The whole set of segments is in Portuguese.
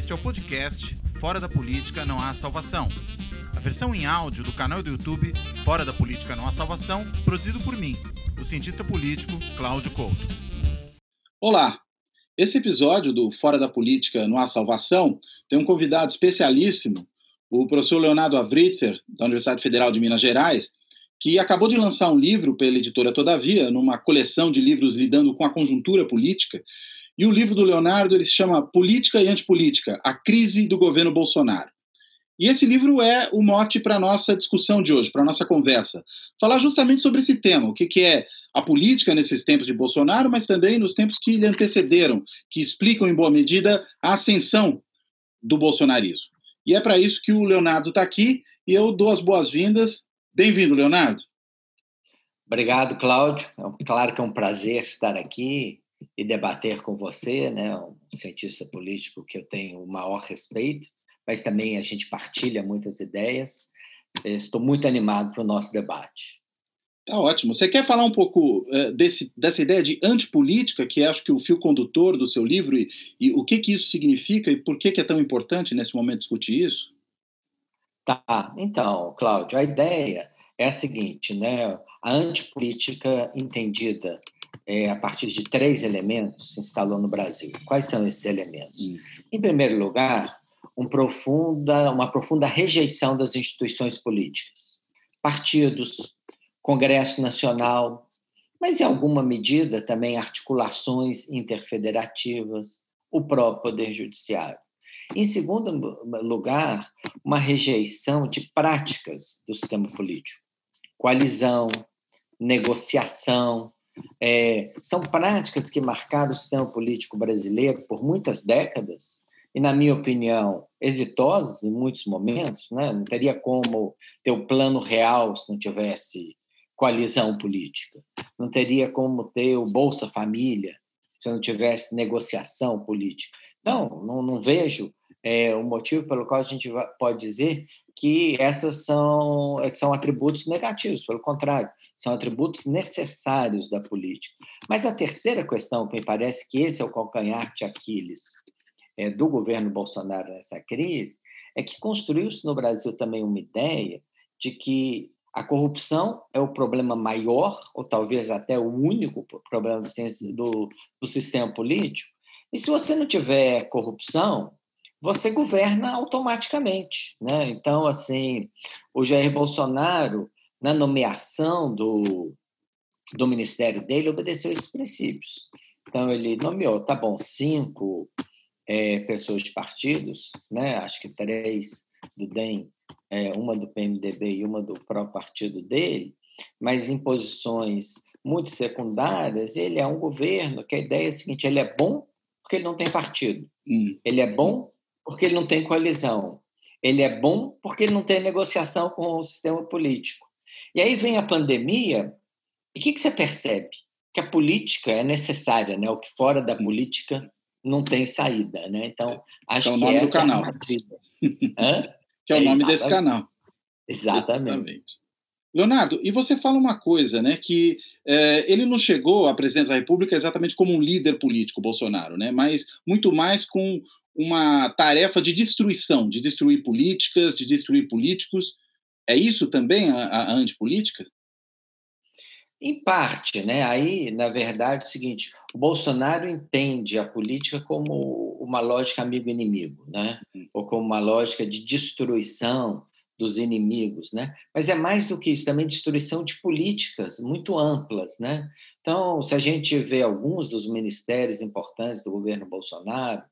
Este é o podcast Fora da Política Não Há Salvação. A versão em áudio do canal do YouTube Fora da Política Não Há Salvação, produzido por mim, o cientista político Cláudio Couto. Olá! Esse episódio do Fora da Política Não Há Salvação tem um convidado especialíssimo, o professor Leonardo Avritzer, da Universidade Federal de Minas Gerais, que acabou de lançar um livro pela editora Todavia, numa coleção de livros lidando com a conjuntura política. E o livro do Leonardo ele se chama Política e Antipolítica: A Crise do Governo Bolsonaro. E esse livro é o mote para a nossa discussão de hoje, para a nossa conversa. Falar justamente sobre esse tema, o que, que é a política nesses tempos de Bolsonaro, mas também nos tempos que lhe antecederam, que explicam em boa medida a ascensão do bolsonarismo. E é para isso que o Leonardo está aqui e eu dou as boas-vindas Bem-vindo, Leonardo. Obrigado, Cláudio. É claro que é um prazer estar aqui e debater com você, né, um cientista político que eu tenho o maior respeito, mas também a gente partilha muitas ideias. Estou muito animado para o nosso debate. Tá ótimo. Você quer falar um pouco uh, desse, dessa ideia de antipolítica, que é, acho que o fio condutor do seu livro, e, e o que, que isso significa e por que, que é tão importante nesse momento discutir isso? Tá, então, Cláudio, a ideia é a seguinte, né? A antipolítica entendida é, a partir de três elementos se instalou no Brasil. Quais são esses elementos? Hum. Em primeiro lugar, um profunda, uma profunda rejeição das instituições políticas, partidos, Congresso Nacional, mas em alguma medida também articulações interfederativas, o próprio Poder Judiciário. Em segundo lugar, uma rejeição de práticas do sistema político. Coalizão, negociação, é, são práticas que marcaram o sistema político brasileiro por muitas décadas e, na minha opinião, exitosas em muitos momentos. Né? Não teria como ter o plano real se não tivesse coalizão política. Não teria como ter o Bolsa Família se não tivesse negociação política. Não, não, não vejo é, o motivo pelo qual a gente pode dizer que essas são, são atributos negativos, pelo contrário, são atributos necessários da política. Mas a terceira questão, que me parece que esse é o calcanhar de Aquiles é, do governo Bolsonaro nessa crise, é que construiu-se no Brasil também uma ideia de que a corrupção é o problema maior, ou talvez até o único problema do, do, do sistema político. E se você não tiver corrupção, você governa automaticamente. Né? Então, assim, o Jair Bolsonaro, na nomeação do, do ministério dele, obedeceu esses princípios. Então, ele nomeou, tá bom, cinco é, pessoas de partidos, né? acho que três do DEM, é, uma do PMDB e uma do próprio partido dele, mas em posições muito secundárias, ele é um governo que a ideia é a seguinte: ele é bom porque ele não tem partido, hum. ele é bom porque ele não tem coalizão. Ele é bom porque ele não tem negociação com o sistema político. E aí vem a pandemia, e o que, que você percebe? Que a política é necessária, né? O que fora da política não tem saída, né? Então, acho que é o nome que do canal. É que é o nome desse canal. Exatamente. Exatamente. Leonardo, e você fala uma coisa, né? Que é, ele não chegou à presidência da República exatamente como um líder político, Bolsonaro, né? Mas muito mais com uma tarefa de destruição, de destruir políticas, de destruir políticos. É isso também a, a antipolítica? Em parte, né? Aí, na verdade, é o seguinte: o Bolsonaro entende a política como uma lógica amigo-inimigo, né? Hum. Ou como uma lógica de destruição dos inimigos, né? Mas é mais do que isso, também destruição de políticas muito amplas, né? Então, se a gente vê alguns dos ministérios importantes do governo Bolsonaro,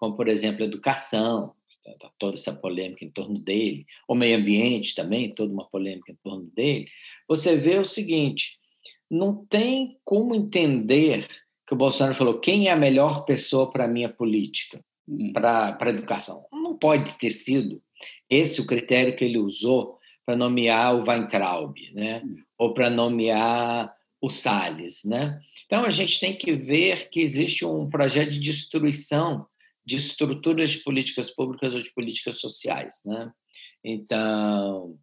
como, por exemplo, educação, tá, tá toda essa polêmica em torno dele, o meio ambiente também, toda uma polêmica em torno dele, você vê o seguinte: não tem como entender que o Bolsonaro falou quem é a melhor pessoa para a minha política, hum. para a educação. Não pode ter sido esse o critério que ele usou para nomear o Weintraub, né? Hum. ou para nomear o Salles. Né? Então, a gente tem que ver que existe um projeto de destruição de estruturas de políticas públicas ou de políticas sociais, né? Então,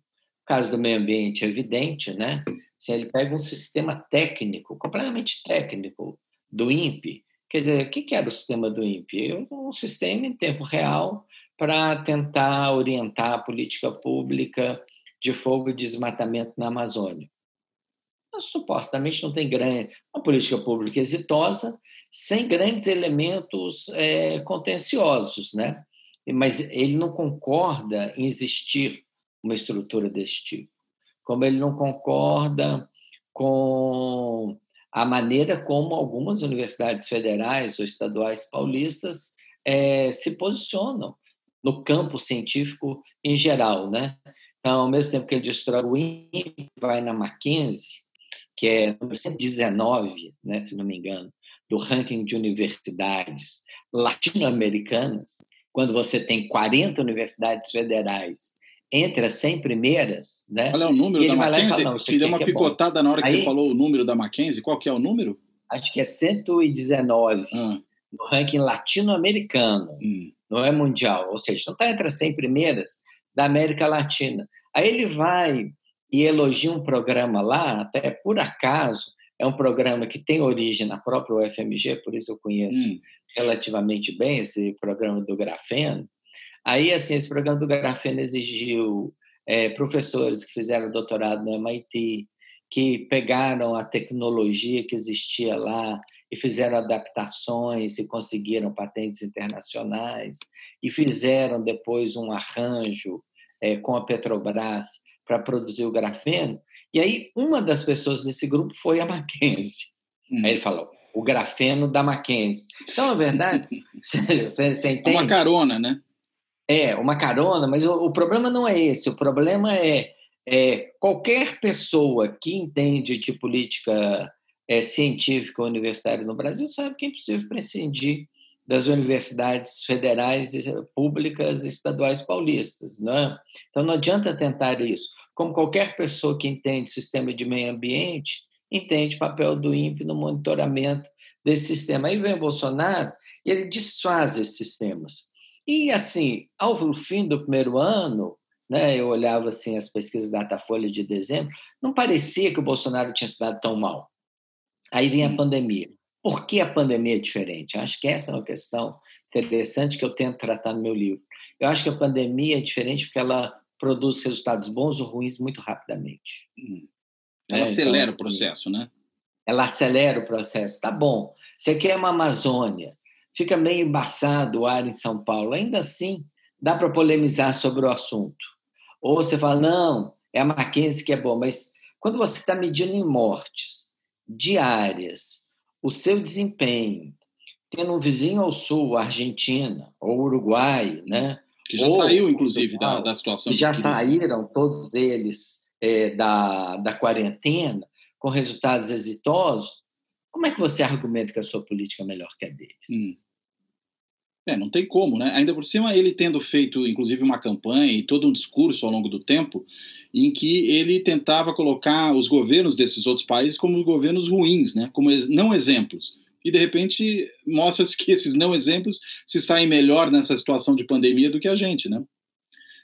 caso do meio ambiente é evidente, né? Se ele pega um sistema técnico, completamente técnico, do INPE, Quer dizer, o que era o sistema do INPE? Um sistema em tempo real para tentar orientar a política pública de fogo e desmatamento na Amazônia. supostamente não tem grande. Uma política pública exitosa, sem grandes elementos é, contenciosos, né? mas ele não concorda em existir uma estrutura desse tipo. Como ele não concorda com a maneira como algumas universidades federais ou estaduais paulistas é, se posicionam no campo científico em geral, né? Então, ao mesmo tempo que ele destrói o INPE, vai na Mackenzie, que é número 119, né, se não me engano, do ranking de universidades latino-americanas, quando você tem 40 universidades federais entre as 100 primeiras, né? Qual é o número da Mackenzie? Fala, Te deu uma é picotada é na hora que Aí, você falou o número da Mackenzie. Qual que é o número? Acho que é 119 ah. no ranking latino-americano, hum. não é mundial. Ou seja, não está entre as 100 primeiras da América Latina. Aí ele vai e elogia um programa lá, até por acaso, é um programa que tem origem na própria UFMG, por isso eu conheço hum. relativamente bem esse programa do grafeno, Aí, assim, esse programa do grafeno exigiu é, professores que fizeram doutorado no MIT, que pegaram a tecnologia que existia lá e fizeram adaptações e conseguiram patentes internacionais e fizeram depois um arranjo é, com a Petrobras para produzir o grafeno. E aí uma das pessoas desse grupo foi a Mackenzie. Hum. Aí ele falou, o grafeno da Mackenzie. Então, na verdade, você, você entende? É uma carona, né? É, uma carona, mas o, o problema não é esse. O problema é, é, qualquer pessoa que entende de política é, científica universitária no Brasil sabe que é impossível prescindir das universidades federais, públicas e estaduais paulistas. Né? Então, não adianta tentar isso. Como qualquer pessoa que entende sistema de meio ambiente, entende o papel do INPE no monitoramento desse sistema. Aí vem o Bolsonaro e ele desfaz esses sistemas. E, assim, ao fim do primeiro ano, né, eu olhava assim as pesquisas da Datafolha de dezembro, não parecia que o Bolsonaro tinha se dado tão mal. Aí vinha a pandemia. Por que a pandemia é diferente? Acho que essa é uma questão interessante que eu tento tratar no meu livro. Eu acho que a pandemia é diferente porque ela produz resultados bons ou ruins muito rapidamente. Hum. Ela é, acelera então, assim, o processo, né? Ela acelera o processo. Tá bom. Você quer uma Amazônia, fica meio embaçado o ar em São Paulo. Ainda assim, dá para polemizar sobre o assunto. Ou você fala, não, é a Mackenzie que é bom, mas quando você está medindo em mortes diárias, o seu desempenho, tendo um vizinho ao sul, Argentina ou Uruguai, né? Que já ou saiu, inclusive, da, da situação. Que já saíram, todos eles, é, da, da quarentena, com resultados exitosos. Como é que você argumenta que a sua política é melhor que a deles? Hum. É, não tem como, né? Ainda por cima, ele tendo feito, inclusive, uma campanha e todo um discurso ao longo do tempo, em que ele tentava colocar os governos desses outros países como governos ruins, né? Como não exemplos. E, de repente, mostra-se que esses não exemplos se saem melhor nessa situação de pandemia do que a gente, né?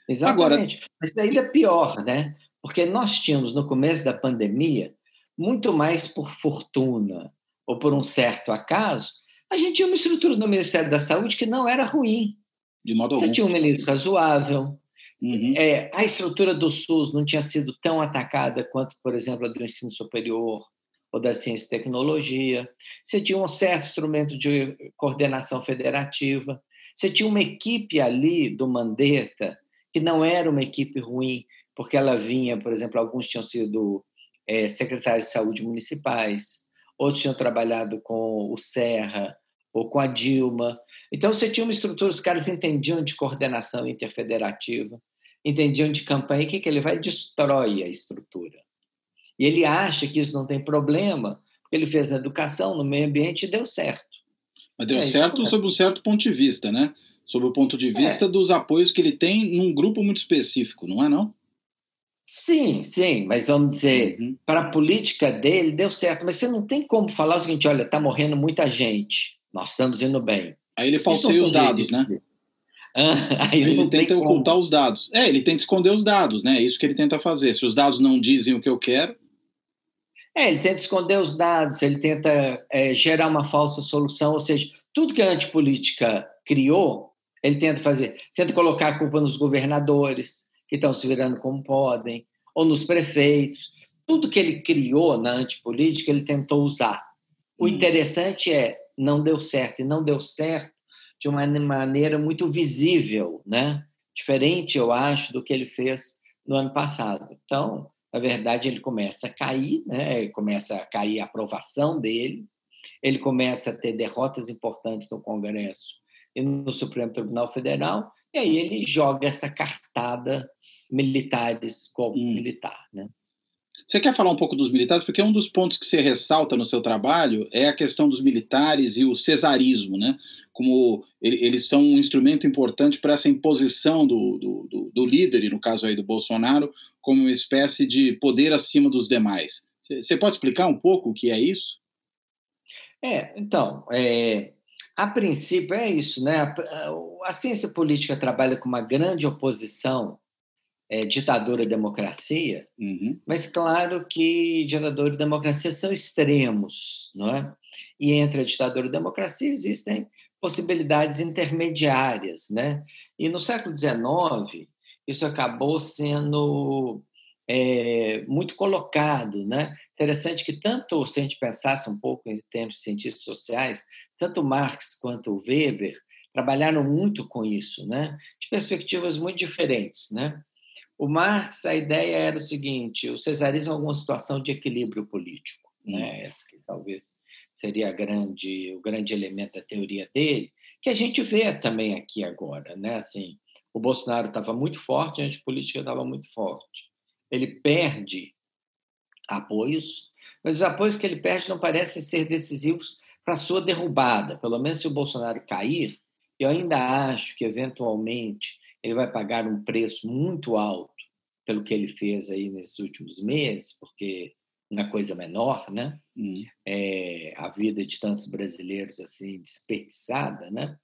Exatamente. Agora, Mas ainda é pior, né? Porque nós tínhamos, no começo da pandemia, muito mais por fortuna ou por um certo acaso, a gente tinha uma estrutura no Ministério da Saúde que não era ruim. De modo Você algum. tinha um ministro razoável. Uhum. É, a estrutura do SUS não tinha sido tão atacada quanto, por exemplo, a do ensino superior ou da ciência e tecnologia. Você tinha um certo instrumento de coordenação federativa. Você tinha uma equipe ali do Mandetta que não era uma equipe ruim, porque ela vinha, por exemplo, alguns tinham sido é, secretários de saúde municipais, outros tinham trabalhado com o Serra ou com a Dilma. Então, você tinha uma estrutura, os caras entendiam de coordenação interfederativa, entendiam de campanha, e que, que ele vai? Destrói a estrutura. E ele acha que isso não tem problema, porque ele fez na educação, no meio ambiente e deu certo. Mas deu é, certo é sob um certo ponto de vista, né? Sob o ponto de vista é. dos apoios que ele tem num grupo muito específico, não é não? Sim, sim, mas vamos dizer, uhum. para a política dele deu certo, mas você não tem como falar o seguinte: olha, está morrendo muita gente, nós estamos indo bem. Aí ele falseia os dados, né? Ah, aí, aí ele tenta ocultar os dados. É, ele tenta esconder os dados, né? É isso que ele tenta fazer. Se os dados não dizem o que eu quero. É, ele tenta esconder os dados, ele tenta é, gerar uma falsa solução, ou seja, tudo que a antipolítica criou, ele tenta fazer. Tenta colocar a culpa nos governadores, que estão se virando como podem, ou nos prefeitos. Tudo que ele criou na antipolítica, ele tentou usar. O hum. interessante é, não deu certo, e não deu certo de uma maneira muito visível, né? diferente, eu acho, do que ele fez no ano passado. Então, na verdade, ele começa a cair, né? começa a cair a aprovação dele, ele começa a ter derrotas importantes no Congresso e no Supremo Tribunal Federal, e aí ele joga essa cartada militares como hum. militar. Né? Você quer falar um pouco dos militares? Porque um dos pontos que você ressalta no seu trabalho é a questão dos militares e o cesarismo, né? Como eles são um instrumento importante para essa imposição do, do, do, do líder, e no caso aí do Bolsonaro, como uma espécie de poder acima dos demais. Você pode explicar um pouco o que é isso? É, então, é, a princípio é isso, né? A, a, ciência política trabalha com uma grande oposição é, ditadura e democracia, uhum. mas claro que ditadura e democracia são extremos, não é? E entre a ditadura e a democracia existem possibilidades intermediárias, né? E no século XIX isso acabou sendo é, muito colocado, né? Interessante que tanto se a gente pensasse um pouco em termos de cientistas sociais, tanto Marx quanto Weber trabalharam muito com isso, né? De perspectivas muito diferentes, né? O Marx, a ideia era o seguinte: o cesarismo é alguma situação de equilíbrio político, né? Hum. Esse que talvez seria grande, o grande elemento da teoria dele, que a gente vê também aqui agora, né? Assim, o Bolsonaro estava muito forte, a antipolítica estava muito forte. Ele perde apoios, mas os apoios que ele perde não parecem ser decisivos para a sua derrubada. Pelo menos se o Bolsonaro cair, eu ainda acho que, eventualmente, ele vai pagar um preço muito alto pelo que ele fez aí nesses últimos meses, porque uma coisa menor, né? Hum. É, a vida de tantos brasileiros assim desperdiçada, né?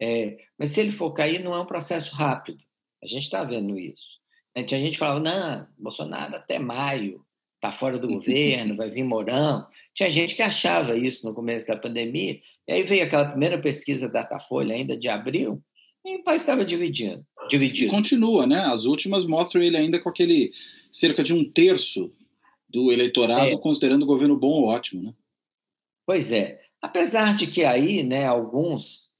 É, mas se ele for cair, não é um processo rápido. A gente está vendo isso. A gente falava, não, Bolsonaro até maio está fora do governo, vai vir Mourão. Tinha gente que achava isso no começo da pandemia. E aí veio aquela primeira pesquisa da Datafolha, ainda de abril, e o país estava dividindo dividido. E continua, né? As últimas mostram ele ainda com aquele cerca de um terço do eleitorado é. considerando o governo bom ou ótimo, né? Pois é. Apesar de que aí, né, alguns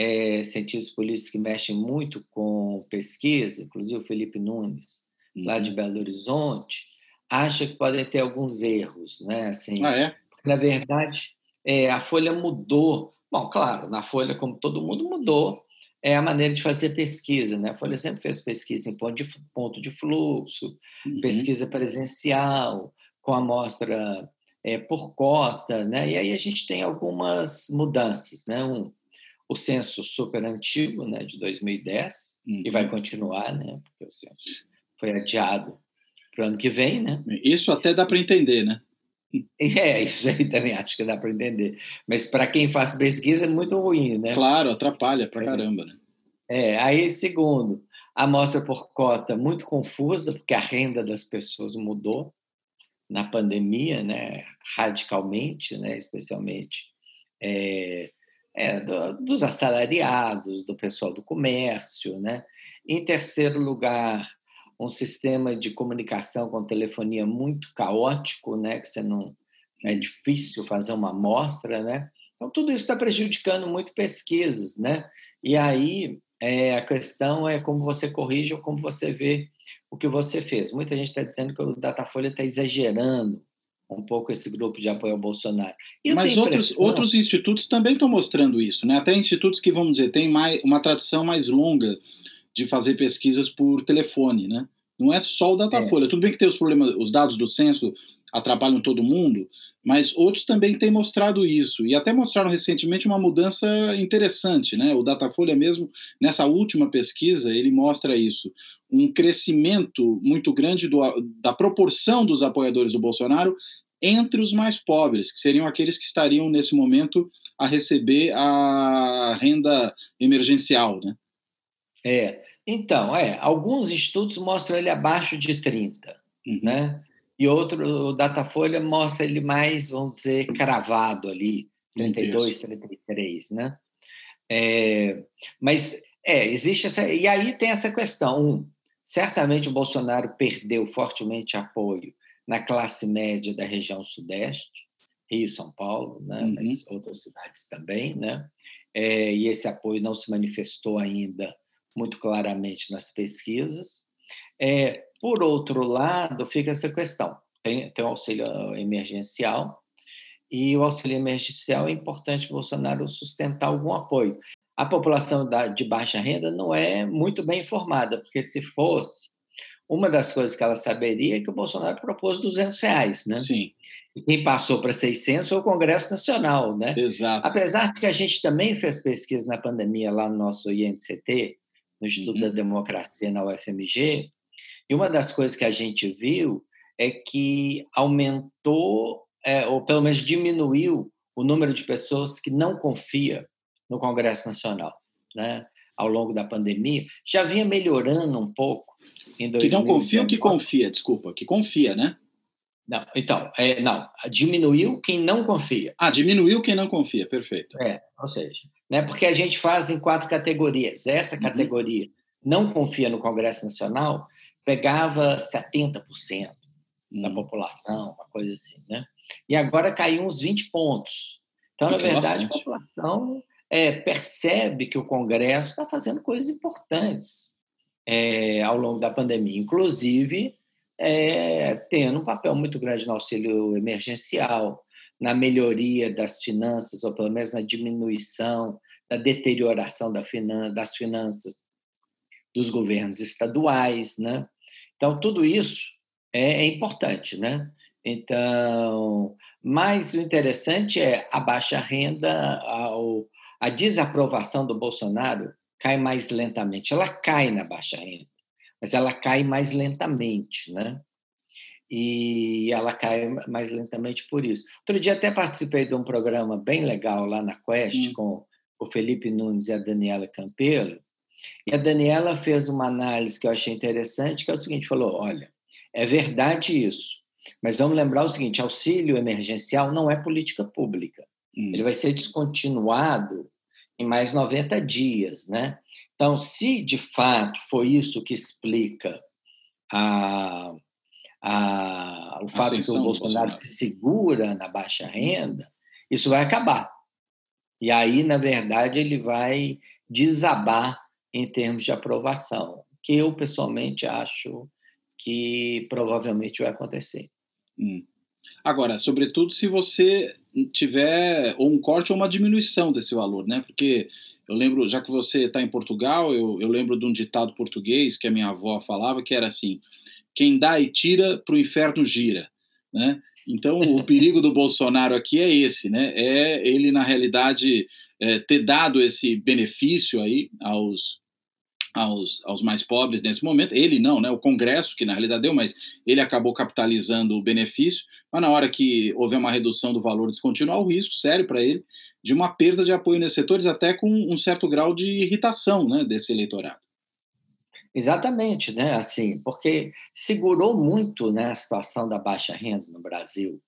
é, cientistas políticos que mexem muito com pesquisa, inclusive o Felipe Nunes, uhum. lá de Belo Horizonte, acha que podem ter alguns erros, né? Assim, ah, é? na verdade, é, a Folha mudou. Bom, claro, na Folha, como todo mundo, mudou é a maneira de fazer pesquisa. Né? A Folha sempre fez pesquisa em ponto de, ponto de fluxo, uhum. pesquisa presencial, com amostra é, por cota, né? e aí a gente tem algumas mudanças. Né? Um, o censo super antigo, né, de 2010, uhum. e vai uhum. continuar, né, porque o censo foi adiado para o ano que vem. Né? Isso até dá para entender, né? É, isso aí também acho que dá para entender. Mas para quem faz pesquisa é muito ruim, né? Claro, atrapalha para caramba, né? É, aí, segundo, a amostra por cota muito confusa, porque a renda das pessoas mudou na pandemia, né? Radicalmente, né? Especialmente é, é, do, dos assalariados, do pessoal do comércio, né? Em terceiro lugar, um sistema de comunicação com telefonia muito caótico, né? Que você não é difícil fazer uma amostra, né? Então tudo isso está prejudicando muito pesquisas, né? E aí é, a questão é como você corrige ou como você vê o que você fez. Muita gente está dizendo que o Datafolha está exagerando um pouco esse grupo de apoio ao Bolsonaro. Mas outros, outros institutos também estão mostrando isso, né? Até institutos que, vamos dizer, têm mais, uma tradição mais longa de fazer pesquisas por telefone, né? Não é só o Datafolha. É. Tudo bem que tem os problemas, os dados do censo atrapalham todo mundo, mas outros também têm mostrado isso e até mostraram recentemente uma mudança interessante, né? O Datafolha mesmo nessa última pesquisa ele mostra isso, um crescimento muito grande do, da proporção dos apoiadores do Bolsonaro entre os mais pobres, que seriam aqueles que estariam nesse momento a receber a renda emergencial, né? É, então, é, alguns estudos mostram ele abaixo de 30, uhum. né? e outro, o Datafolha mostra ele mais, vamos dizer, cravado ali, 32, 33, né? É, mas é, existe essa. E aí tem essa questão. Um, certamente o Bolsonaro perdeu fortemente apoio na classe média da região Sudeste, Rio, São Paulo, né? Uhum. mas outras cidades também, né? É, e esse apoio não se manifestou ainda muito claramente nas pesquisas. É, por outro lado, fica essa questão: tem, tem o auxílio emergencial, e o auxílio emergencial é importante Bolsonaro sustentar algum apoio. A população da, de baixa renda não é muito bem informada, porque se fosse, uma das coisas que ela saberia é que o Bolsonaro propôs 200 reais, né? Sim. E quem passou para 600 foi o Congresso Nacional, né? Exato. Apesar de que a gente também fez pesquisa na pandemia lá no nosso INCT, no Instituto uhum. da Democracia na UFMG, e uma das coisas que a gente viu é que aumentou, é, ou pelo menos diminuiu, o número de pessoas que não confia no Congresso Nacional, né? Ao longo da pandemia, já vinha melhorando um pouco. Em que não confia ou que confia? Desculpa, que confia, né? Não, então, é, não, diminuiu quem não confia. Ah, diminuiu quem não confia, perfeito. É, ou seja, né, porque a gente faz em quatro categorias. Essa uhum. categoria não confia no Congresso Nacional, pegava 70% uhum. da população, uma coisa assim, né? E agora caiu uns 20 pontos. Então, Muito na verdade, bastante. a população é, percebe que o Congresso está fazendo coisas importantes é, ao longo da pandemia, inclusive é, tendo um papel muito grande no auxílio emergencial, na melhoria das finanças, ou pelo menos na diminuição da deterioração da finan das finanças dos governos estaduais, né? Então tudo isso é, é importante, né? Então, mas o interessante é a baixa renda, a, a desaprovação do Bolsonaro cai mais lentamente. Ela cai na baixa renda, mas ela cai mais lentamente, né? E ela cai mais lentamente por isso. Outro dia até participei de um programa bem legal lá na Quest hum. com o Felipe Nunes e a Daniela Campelo. E a Daniela fez uma análise que eu achei interessante, que é o seguinte, falou, olha, é verdade isso, mas vamos lembrar o seguinte, auxílio emergencial não é política pública. Hum. Ele vai ser descontinuado em mais 90 dias, né? Então, se de fato foi isso que explica a, a, o fato que o Bolsonaro se segura na baixa renda, isso vai acabar. E aí, na verdade, ele vai desabar em termos de aprovação, que eu pessoalmente acho que provavelmente vai acontecer. Hum. Agora, sobretudo se você tiver ou um corte ou uma diminuição desse valor, né? Porque eu lembro, já que você está em Portugal, eu, eu lembro de um ditado português que a minha avó falava, que era assim: quem dá e tira, para o inferno gira. Né? Então, o perigo do Bolsonaro aqui é esse, né? É ele, na realidade, é, ter dado esse benefício aí aos, aos, aos mais pobres nesse momento. Ele não, né? O Congresso, que na realidade deu, mas ele acabou capitalizando o benefício. Mas na hora que houver uma redução do valor descontinual, o risco sério para ele de uma perda de apoio nesses setores, até com um certo grau de irritação né, desse eleitorado. Exatamente, né? Assim, porque segurou muito né, a situação da baixa renda no Brasil,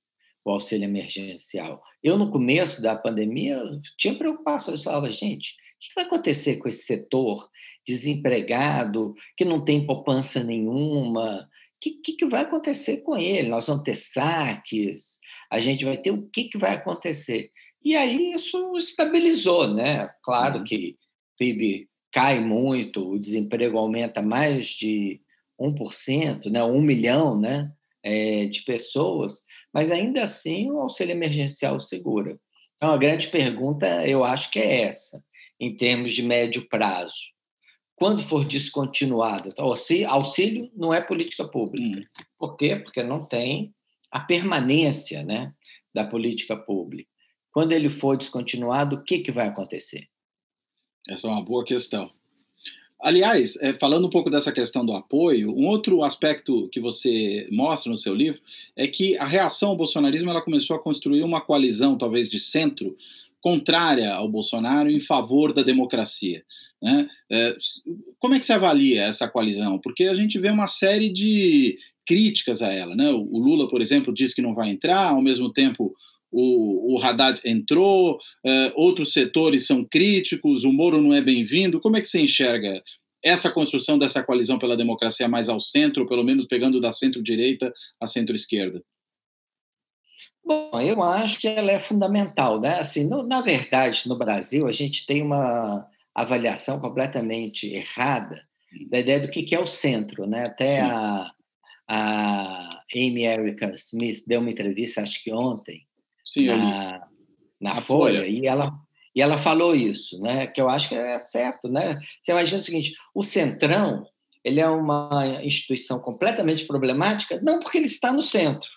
o auxílio emergencial. Eu, no começo da pandemia, tinha preocupação. Eu falava, gente, que vai acontecer com esse setor desempregado, que não tem poupança nenhuma? O que, que, que vai acontecer com ele? Nós vamos ter saques, a gente vai ter o que, que vai acontecer? E aí isso estabilizou, né? Claro uhum. que o PIB cai muito, o desemprego aumenta mais de 1%, né? 1 milhão né? É, de pessoas, mas ainda assim o auxílio emergencial segura. Então, a grande pergunta, eu acho que é essa, em termos de médio prazo. Quando for descontinuado, então, auxílio não é política pública. Hum. Por quê? Porque não tem a permanência né, da política pública. Quando ele for descontinuado, o que, que vai acontecer? Essa é uma boa questão. Aliás, é, falando um pouco dessa questão do apoio, um outro aspecto que você mostra no seu livro é que a reação ao bolsonarismo ela começou a construir uma coalizão, talvez de centro, contrária ao Bolsonaro em favor da democracia. Né? É, como é que se avalia essa coalizão? Porque a gente vê uma série de críticas a ela. Né? O Lula, por exemplo, diz que não vai entrar, ao mesmo tempo o, o Haddad entrou, uh, outros setores são críticos, o Moro não é bem-vindo. Como é que você enxerga essa construção dessa coalizão pela democracia mais ao centro, pelo menos pegando da centro-direita à centro-esquerda? Bom, eu acho que ela é fundamental, né? Assim, no, na verdade, no Brasil, a gente tem uma avaliação completamente errada da ideia do que é o centro, né? Até a, a Amy Erica Smith deu uma entrevista, acho que ontem, Sim, na, na Folha, Folha, e ela e ela falou isso, né? Que eu acho que é certo, né? Você imagina o seguinte: o Centrão ele é uma instituição completamente problemática, não porque ele está no centro,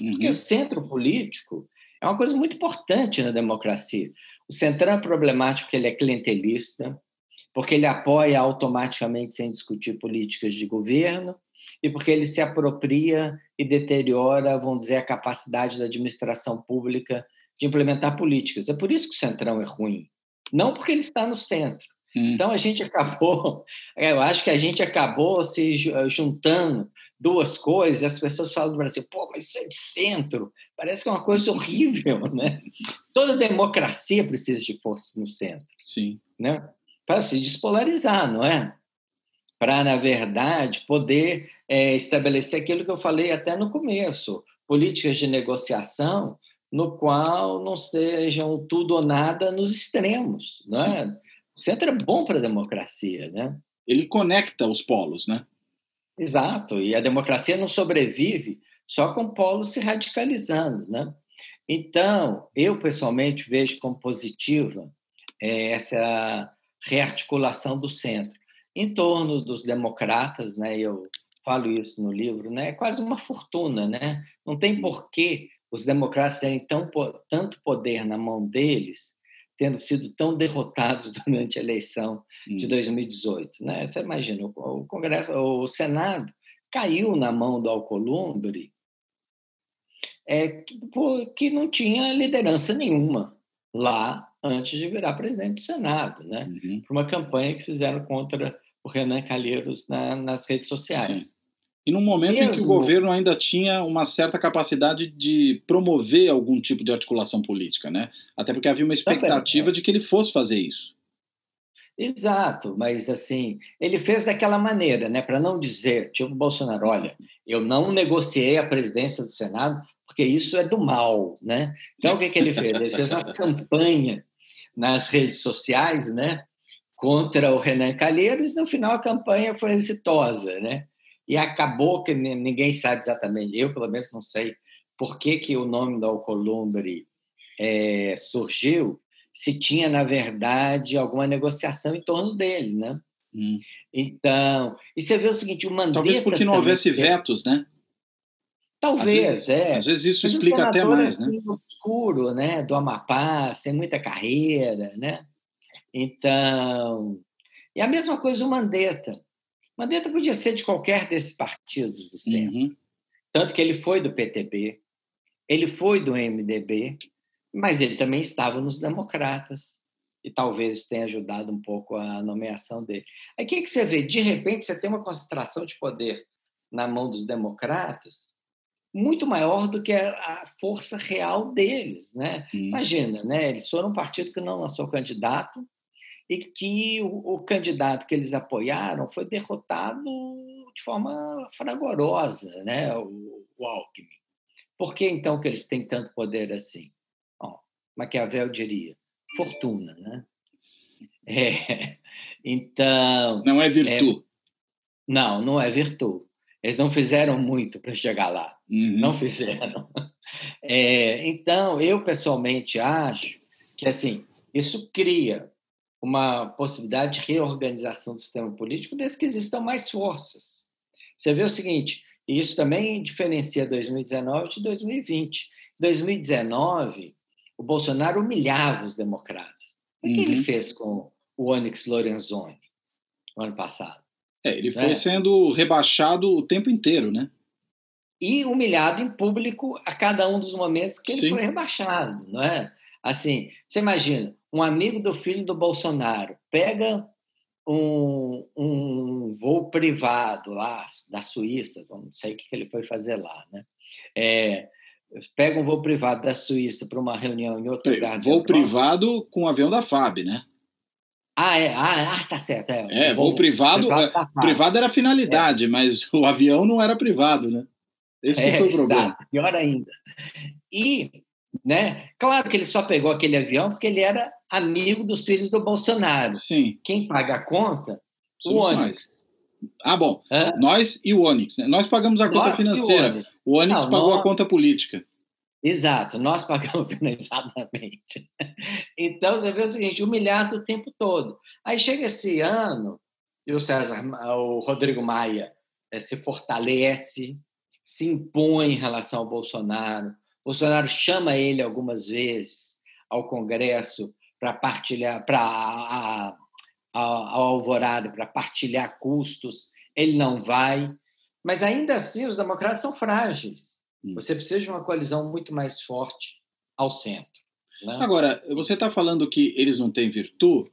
uhum. porque o centro político é uma coisa muito importante na democracia. O Centrão é problemático porque ele é clientelista, porque ele apoia automaticamente sem discutir políticas de governo e porque ele se apropria e deteriora, vamos dizer, a capacidade da administração pública de implementar políticas. É por isso que o Centrão é ruim, não porque ele está no centro. Hum. Então a gente acabou, eu acho que a gente acabou se juntando duas coisas, e as pessoas falam do Brasil, pô, mas isso é de centro, parece que é uma coisa horrível, né? Toda democracia precisa de força no centro. Sim. Né? Para se despolarizar, não é? Para, na verdade, poder é, estabelecer aquilo que eu falei até no começo, políticas de negociação no qual não sejam tudo ou nada nos extremos. Né? O centro é bom para a democracia. Né? Ele conecta os polos, né? Exato, e a democracia não sobrevive só com polos se radicalizando. Né? Então, eu pessoalmente vejo como positiva é, essa rearticulação do centro em torno dos democratas, né? Eu falo isso no livro, né? É quase uma fortuna, né? Não tem porquê os democratas terem tão, tanto poder na mão deles, tendo sido tão derrotados durante a eleição de 2018. Hum. Né? Você imagina, o Congresso, o Senado caiu na mão do Alcolumbre, é, que não tinha liderança nenhuma lá antes de virar presidente do Senado, né? Uhum. Por uma campanha que fizeram contra o Renan Calheiros na, nas redes sociais. Sim. E num momento Mesmo. em que o governo ainda tinha uma certa capacidade de promover algum tipo de articulação política, né? Até porque havia uma expectativa é. de que ele fosse fazer isso. Exato, mas assim, ele fez daquela maneira, né? Para não dizer, tipo Bolsonaro, olha, eu não negociei a presidência do Senado porque isso é do mal, né? Então o que, que ele fez? Ele fez uma campanha nas redes sociais, né? Contra o Renan Calheiros, e no final a campanha foi exitosa, né? E acabou que ninguém sabe exatamente, eu pelo menos não sei por que, que o nome do Alcolumbre é, surgiu, se tinha, na verdade, alguma negociação em torno dele, né? Hum. Então, e você vê o seguinte, o Mandetta... Talvez porque não houvesse vetos, né? Talvez, às vezes, é. Às vezes isso Mas explica até mais, assim, né? obscuro, né? Do Amapá, sem muita carreira, né? Então... E a mesma coisa o Mandetta. Mandetta podia ser de qualquer desses partidos do centro. Uhum. Tanto que ele foi do PTB, ele foi do MDB, mas ele também estava nos democratas. E talvez isso tenha ajudado um pouco a nomeação dele. Aí o que, que você vê? De repente, você tem uma concentração de poder na mão dos democratas muito maior do que a força real deles. Né? Uhum. Imagina, né? eles foram um partido que não lançou candidato, e que o, o, candidato que eles apoiaram foi derrotado de forma fragorosa, né, o, o Alckmin. Por que então que eles têm tanto poder assim? Bom, Maquiavel diria, fortuna, né? É, então... Não é virtude. É, não, não é virtude. Eles não fizeram muito para chegar lá. Uhum. Não fizeram. É, então, eu pessoalmente acho que assim isso cria uma possibilidade de reorganização do sistema político desde que existam mais forças. Você vê o seguinte, e isso também diferencia 2019 de 2020. Em 2019, o Bolsonaro humilhava os democratas. O que uhum. ele fez com o Onyx Lorenzoni no ano passado? É, ele foi é. sendo rebaixado o tempo inteiro, né? E humilhado em público a cada um dos momentos que ele Sim. foi rebaixado, não é? Assim, você imagina, um amigo do filho do Bolsonaro pega um, um voo privado lá da Suíça, não sei o que ele foi fazer lá, né? É, pega um voo privado da Suíça para uma reunião em outro lugar. Voo privado com o avião da FAB, né? Ah, é. Ah, ah tá certo. É, é voo, voo privado. Privado, é, privado era a finalidade, é. mas o avião não era privado, né? Esse é, foi o problema. Exato, pior ainda. E, né, claro que ele só pegou aquele avião porque ele era amigo dos filhos do Bolsonaro. Sim. Quem paga a conta? Somos o Onix. Ah, bom. Hã? Nós e o Onix. Né? Nós pagamos a conta nós financeira. O Onix, o Onix pagou nós... a conta política. Exato, nós pagamos exatamente. Então, você vê o seguinte, humilhado o tempo todo. Aí chega esse ano, e o César, o Rodrigo Maia eh, se fortalece, se impõe em relação ao Bolsonaro. Bolsonaro chama ele algumas vezes ao Congresso para partilhar, para a, a, ao Alvorada, para partilhar custos. Ele não vai. Mas ainda assim, os democratas são frágeis. Hum. Você precisa de uma coalizão muito mais forte ao centro. Né? Agora, você está falando que eles não têm virtude.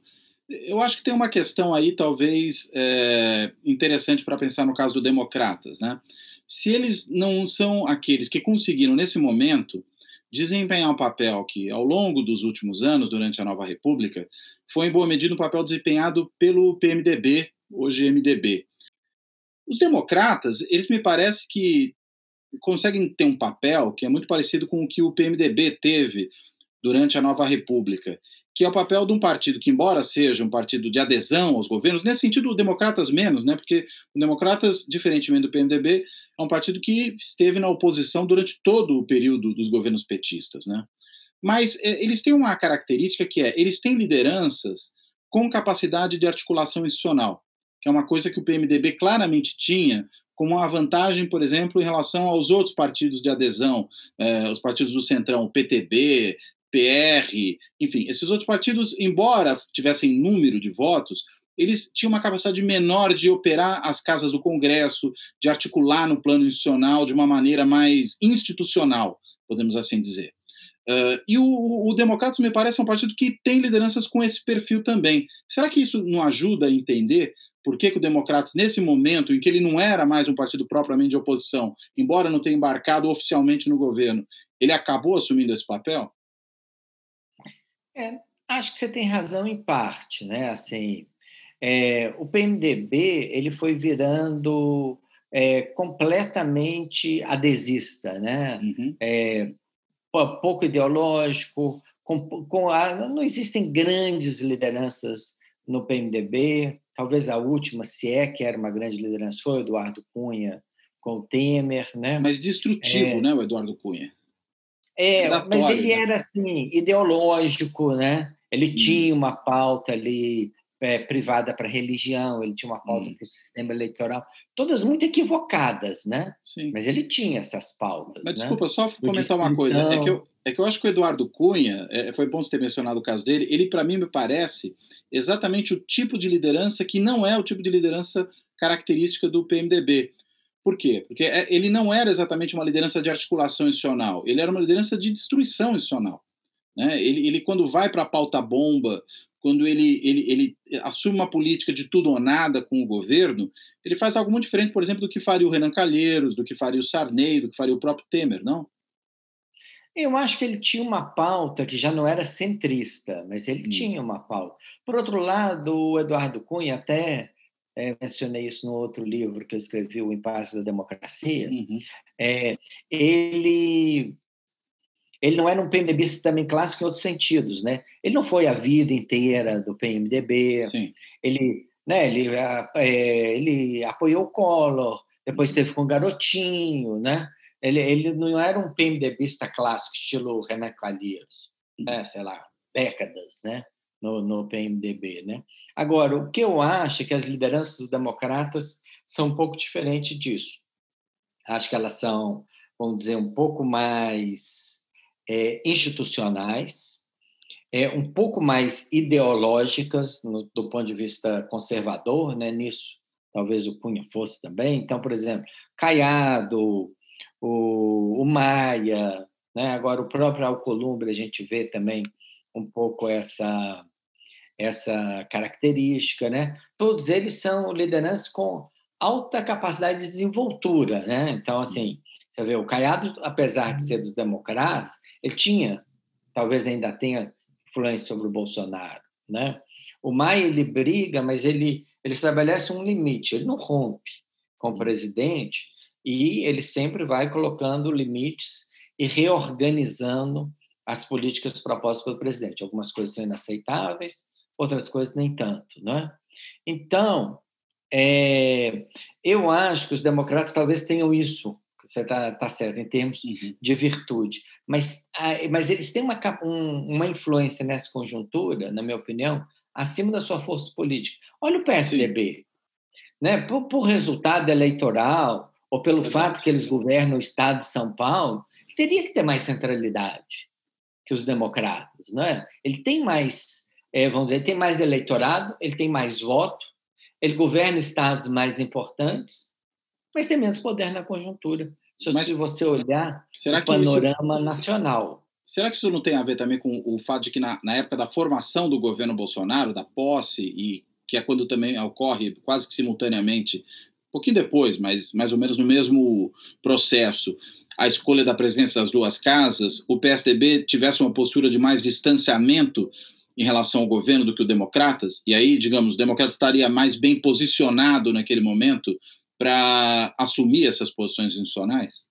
Eu acho que tem uma questão aí, talvez, é, interessante para pensar no caso do Democratas. Né? Se eles não são aqueles que conseguiram, nesse momento, desempenhar um papel que, ao longo dos últimos anos, durante a Nova República, foi em boa medida um papel desempenhado pelo PMDB, hoje MDB. Os democratas, eles me parece que conseguem ter um papel que é muito parecido com o que o PMDB teve durante a Nova República, que é o papel de um partido que, embora seja um partido de adesão aos governos, nesse sentido, o Democratas menos, né? porque o Democratas, diferentemente do PMDB, é um partido que esteve na oposição durante todo o período dos governos petistas. Né? Mas é, eles têm uma característica que é, eles têm lideranças com capacidade de articulação institucional, que é uma coisa que o PMDB claramente tinha como uma vantagem, por exemplo, em relação aos outros partidos de adesão, eh, os partidos do Centrão, o PTB, PR, enfim, esses outros partidos, embora tivessem número de votos, eles tinham uma capacidade menor de operar as casas do Congresso, de articular no plano institucional de uma maneira mais institucional, podemos assim dizer. Uh, e o, o Democratas me parece um partido que tem lideranças com esse perfil também. Será que isso não ajuda a entender por que, que o Democratas, nesse momento em que ele não era mais um partido propriamente de oposição, embora não tenha embarcado oficialmente no governo, ele acabou assumindo esse papel? É, acho que você tem razão em parte, né? Assim, é, o PMDB ele foi virando é, completamente adesista, né? Uhum. É, pouco ideológico, com, com a, não existem grandes lideranças no PMDB. Talvez a última, se é que era uma grande liderança, foi o Eduardo Cunha com o Temer, né? Mas destrutivo, é, né, o Eduardo Cunha? É, mas ele né? era assim ideológico, né? Ele hum. tinha uma pauta ali é, privada para religião, ele tinha uma pauta hum. para o sistema eleitoral, todas muito equivocadas, né? Sim. Mas ele tinha essas pautas. Mas né? desculpa, só comentar uma coisa. Então... É, que eu, é que eu acho que o Eduardo Cunha, é, foi bom você ter mencionado o caso dele, ele, para mim, me parece exatamente o tipo de liderança que não é o tipo de liderança característica do PMDB. Por quê? Porque é, ele não era exatamente uma liderança de articulação institucional, ele era uma liderança de destruição institucional. Né? Ele, ele, quando vai para a pauta bomba, quando ele, ele, ele assume uma política de tudo ou nada com o governo, ele faz algo muito diferente, por exemplo, do que faria o Renan Calheiros, do que faria o Sarney, do que faria o próprio Temer, não? Eu acho que ele tinha uma pauta que já não era centrista, mas ele hum. tinha uma pauta. Por outro lado, o Eduardo Cunha, até é, mencionei isso no outro livro que eu escrevi, O Impasse da Democracia, uhum. é, ele, ele não era um PMDBista também clássico em outros sentidos. Né? Ele não foi a vida inteira do PMDB, Sim. ele, né, ele, é, ele apoiou o Collor, depois teve com o Garotinho, né? Ele, ele não era um PMDBista clássico, estilo Renan Calheiros, né? sei lá, décadas né? No, no PMDB. Né? Agora, o que eu acho é que as lideranças democratas são um pouco diferentes disso. Acho que elas são, vamos dizer, um pouco mais é, institucionais, é, um pouco mais ideológicas no, do ponto de vista conservador, né? nisso talvez o Cunha fosse também. Então, por exemplo, Caiado, o, o Maia, né? agora o próprio Alcolumbre, a gente vê também um pouco essa, essa característica, né? Todos eles são lideranças com alta capacidade de desenvoltura, né? Então, assim, você vê, o Caiado, apesar de ser dos democratas, ele tinha, talvez ainda tenha influência sobre o Bolsonaro, né? O Maia, ele briga, mas ele, ele estabelece um limite, ele não rompe com o presidente e ele sempre vai colocando limites e reorganizando as políticas propostas pelo presidente. Algumas coisas são inaceitáveis, outras coisas nem tanto. Né? Então, é, eu acho que os democratas talvez tenham isso, você está tá certo, em termos uhum. de virtude, mas, mas eles têm uma, um, uma influência nessa conjuntura, na minha opinião, acima da sua força política. Olha o PSDB. Né? Por, por resultado eleitoral, ou pelo fato que eles governam o estado de São Paulo, teria que ter mais centralidade que os democratas, né? Ele tem mais, é, vamos dizer, ele tem mais eleitorado, ele tem mais voto, ele governa estados mais importantes, mas tem menos poder na conjuntura. Se, mas, você olhar o panorama isso, nacional. Será que isso não tem a ver também com o fato de que na, na época da formação do governo Bolsonaro, da posse e que é quando também ocorre quase que simultaneamente pouquinho depois, mas mais ou menos no mesmo processo, a escolha da presença das duas casas, o PSDB tivesse uma postura de mais distanciamento em relação ao governo do que o Democratas, e aí, digamos, o Democrata estaria mais bem posicionado naquele momento para assumir essas posições institucionais?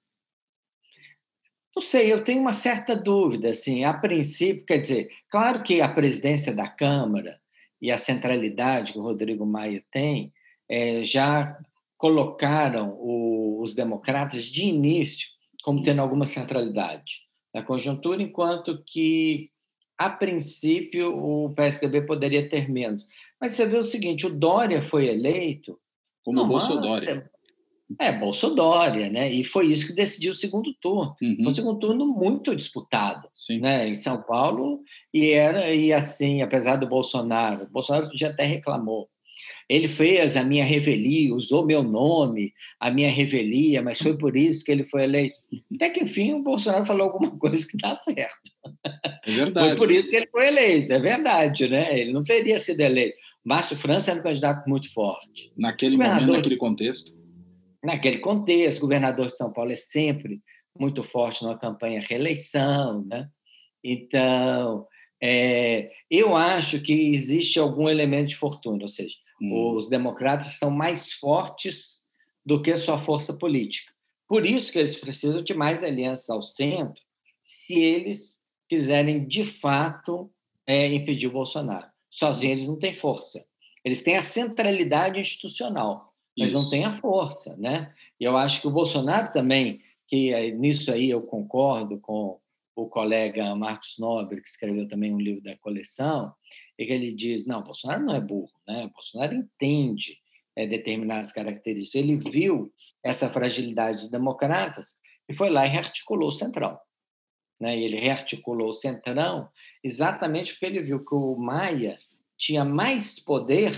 Não sei, eu tenho uma certa dúvida. Assim, a princípio, quer dizer, claro que a presidência da Câmara e a centralidade que o Rodrigo Maia tem é, já colocaram o, os democratas de início como tendo alguma centralidade na conjuntura, enquanto que, a princípio, o PSDB poderia ter menos. Mas você vê o seguinte: o Dória foi eleito. Como o Bolsonaro. É, Bolsonaro, né? E foi isso que decidiu o segundo turno. Uhum. Um segundo turno muito disputado, Sim. né? Em São Paulo e era e assim, apesar do Bolsonaro, Bolsonaro já até reclamou ele fez a minha revelia, usou meu nome, a minha revelia, mas foi por isso que ele foi eleito. Até que, enfim, o Bolsonaro falou alguma coisa que dá certo. É verdade. Foi por isso que ele foi eleito, é verdade, né? Ele não teria sido eleito. Márcio França era um candidato muito forte. Naquele momento, naquele contexto? Naquele contexto, o governador de São Paulo é sempre muito forte numa campanha reeleição, né? Então, é, eu acho que existe algum elemento de fortuna, ou seja, Hum. Os democratas estão mais fortes do que sua força política. Por isso que eles precisam de mais alianças ao centro, se eles quiserem de fato é, impedir o Bolsonaro. Sozinhos eles não têm força. Eles têm a centralidade institucional, mas isso. não têm a força, né? E eu acho que o Bolsonaro também, que é, nisso aí eu concordo com o colega Marcos Nobre, que escreveu também um livro da coleção, e que ele diz: não, Bolsonaro não é burro, né? Bolsonaro entende é, determinadas características. Ele viu essa fragilidade dos democratas e foi lá e rearticulou o Centrão. Né? E ele rearticulou o Centrão exatamente porque ele viu que o Maia tinha mais poder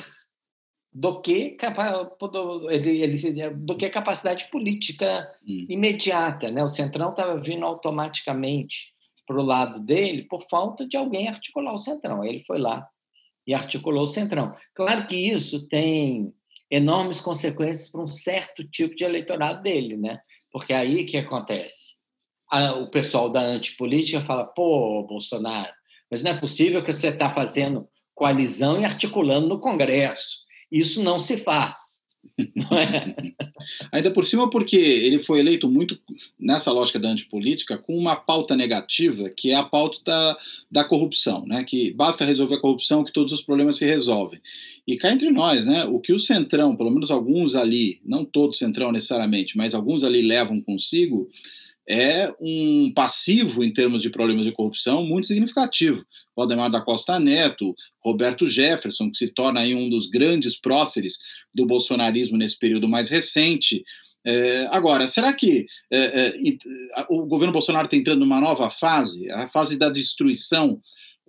do que, ele, ele, do que capacidade política hum. imediata. Né? O Centrão estava vindo automaticamente para o lado dele por falta de alguém articular o Centrão. Ele foi lá e articulou o Centrão. Claro que isso tem enormes consequências para um certo tipo de eleitorado dele, né? porque aí que acontece? o pessoal da antipolítica fala, pô, Bolsonaro, mas não é possível que você está fazendo coalizão e articulando no Congresso. Isso não se faz. Não é? Ainda por cima, porque ele foi eleito muito nessa lógica da antipolítica com uma pauta negativa, que é a pauta da, da corrupção, né? que basta resolver a corrupção que todos os problemas se resolvem. E cá entre nós, né? o que o Centrão, pelo menos alguns ali, não todo Centrão necessariamente, mas alguns ali levam consigo, é um passivo em termos de problemas de corrupção muito significativo. Valdemar da Costa Neto, Roberto Jefferson, que se torna aí um dos grandes próceres do bolsonarismo nesse período mais recente. É, agora, será que é, é, o governo Bolsonaro está entrando numa nova fase, a fase da destruição?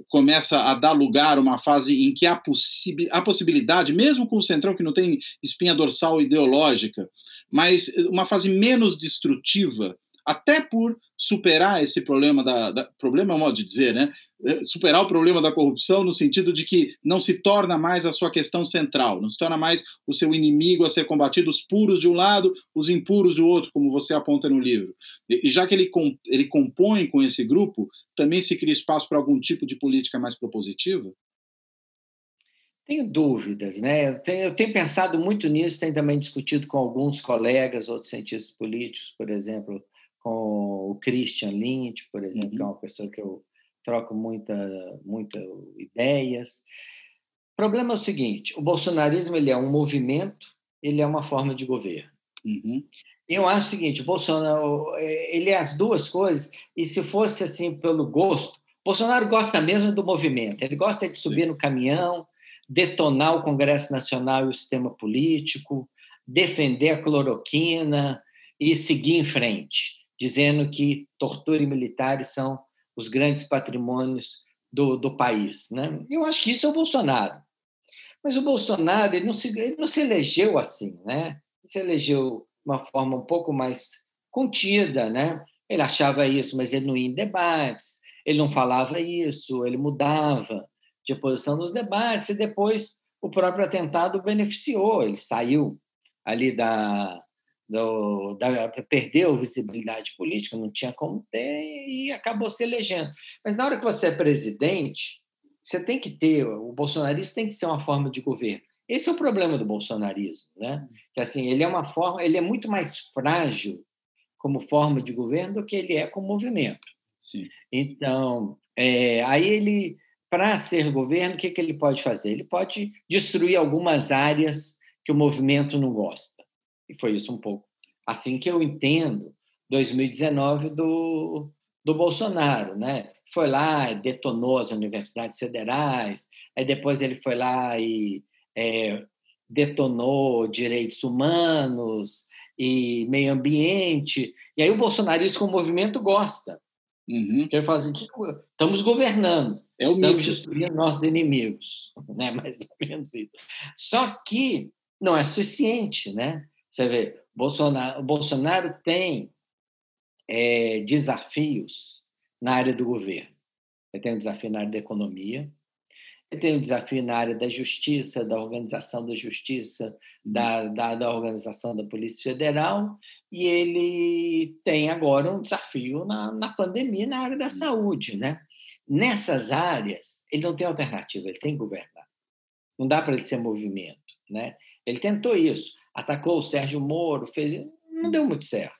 começa a dar lugar a uma fase em que há, possi há possibilidade, mesmo com o Centrão que não tem espinha dorsal ideológica, mas uma fase menos destrutiva até por superar esse problema da, da problema é um modo de dizer, né? É, superar o problema da corrupção no sentido de que não se torna mais a sua questão central, não se torna mais o seu inimigo a ser combatido, os puros de um lado, os impuros do outro, como você aponta no livro. E, já que ele, ele compõe com esse grupo, também se cria espaço para algum tipo de política mais propositiva? Tenho dúvidas, né? Eu tenho, eu tenho, pensado muito nisso, tenho também discutido com alguns colegas, outros cientistas políticos, por exemplo, com o Christian Lynch, por exemplo, uhum. que é uhum. uma pessoa que eu troco muita, muita ideias. O problema é o seguinte: o bolsonarismo ele é um movimento, ele é uma forma de governo. Uhum. Eu acho o seguinte: o Bolsonaro é, ele é as duas coisas, e se fosse assim pelo gosto, Bolsonaro gosta mesmo do movimento, ele gosta de subir no caminhão detonar o Congresso Nacional e o sistema político, defender a cloroquina e seguir em frente, dizendo que tortura e militares são os grandes patrimônios do, do país. Né? Eu acho que isso é o Bolsonaro. Mas o Bolsonaro ele não, se, ele não se elegeu assim, né? Ele se elegeu de uma forma um pouco mais contida, né? Ele achava isso, mas ele não ia em debates, ele não falava isso, ele mudava de oposição nos debates, e depois o próprio atentado beneficiou, ele saiu ali da, do, da, perdeu visibilidade política, não tinha como ter e acabou se elegendo. Mas na hora que você é presidente, você tem que ter, o bolsonarismo tem que ser uma forma de governo. Esse é o problema do bolsonarismo, né? Que assim, ele é uma forma, ele é muito mais frágil como forma de governo do que ele é como movimento. Sim. Então, é, aí ele para ser governo, o que, que ele pode fazer? Ele pode destruir algumas áreas que o movimento não gosta. E foi isso um pouco assim que eu entendo 2019 do, do Bolsonaro, né? Foi lá, detonou as universidades federais, aí depois ele foi lá e é, detonou direitos humanos e meio ambiente. E aí o bolsonarismo como movimento gosta. Uhum. Ele fala assim, estamos governando. É Estamos destruindo nossos inimigos, né? mais ou menos isso. Só que não é suficiente, né? Você vê, Bolsonaro, o Bolsonaro tem é, desafios na área do governo. Ele tem um desafio na área da economia, ele tem um desafio na área da justiça, da organização da justiça, da, da, da organização da Polícia Federal, e ele tem agora um desafio na, na pandemia, na área da saúde, né? Nessas áreas, ele não tem alternativa, ele tem que governar. Não dá para ele ser movimento. Né? Ele tentou isso, atacou o Sérgio Moro, fez, não deu muito certo.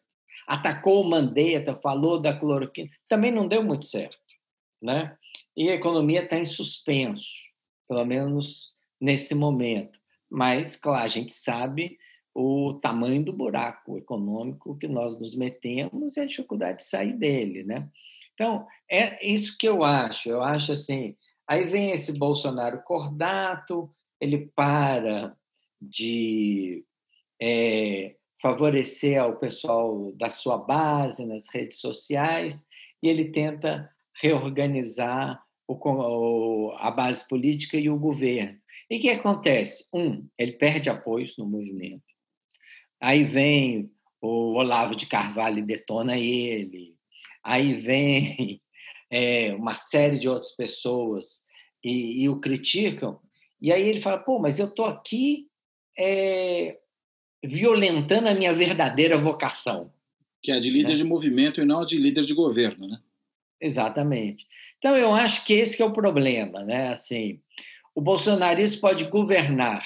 Atacou o Mandetta, falou da cloroquina, também não deu muito certo. Né? E a economia está em suspenso, pelo menos nesse momento. Mas, claro, a gente sabe o tamanho do buraco econômico que nós nos metemos e a dificuldade de sair dele. Né? Então, é isso que eu acho. Eu acho assim. Aí vem esse Bolsonaro cordato, ele para de é, favorecer ao pessoal da sua base nas redes sociais e ele tenta reorganizar o, a base política e o governo. E o que acontece? Um, ele perde apoios no movimento. Aí vem o Olavo de Carvalho e detona ele aí vem é, uma série de outras pessoas e, e, o criticam, e aí ele fala: pô, mas eu estou aqui é, violentando a minha verdadeira vocação. Que é a de líder né? de movimento e não a de líder de governo, né? Exatamente. Então, eu acho que esse que é o problema, né? Assim, o bolsonarismo pode governar,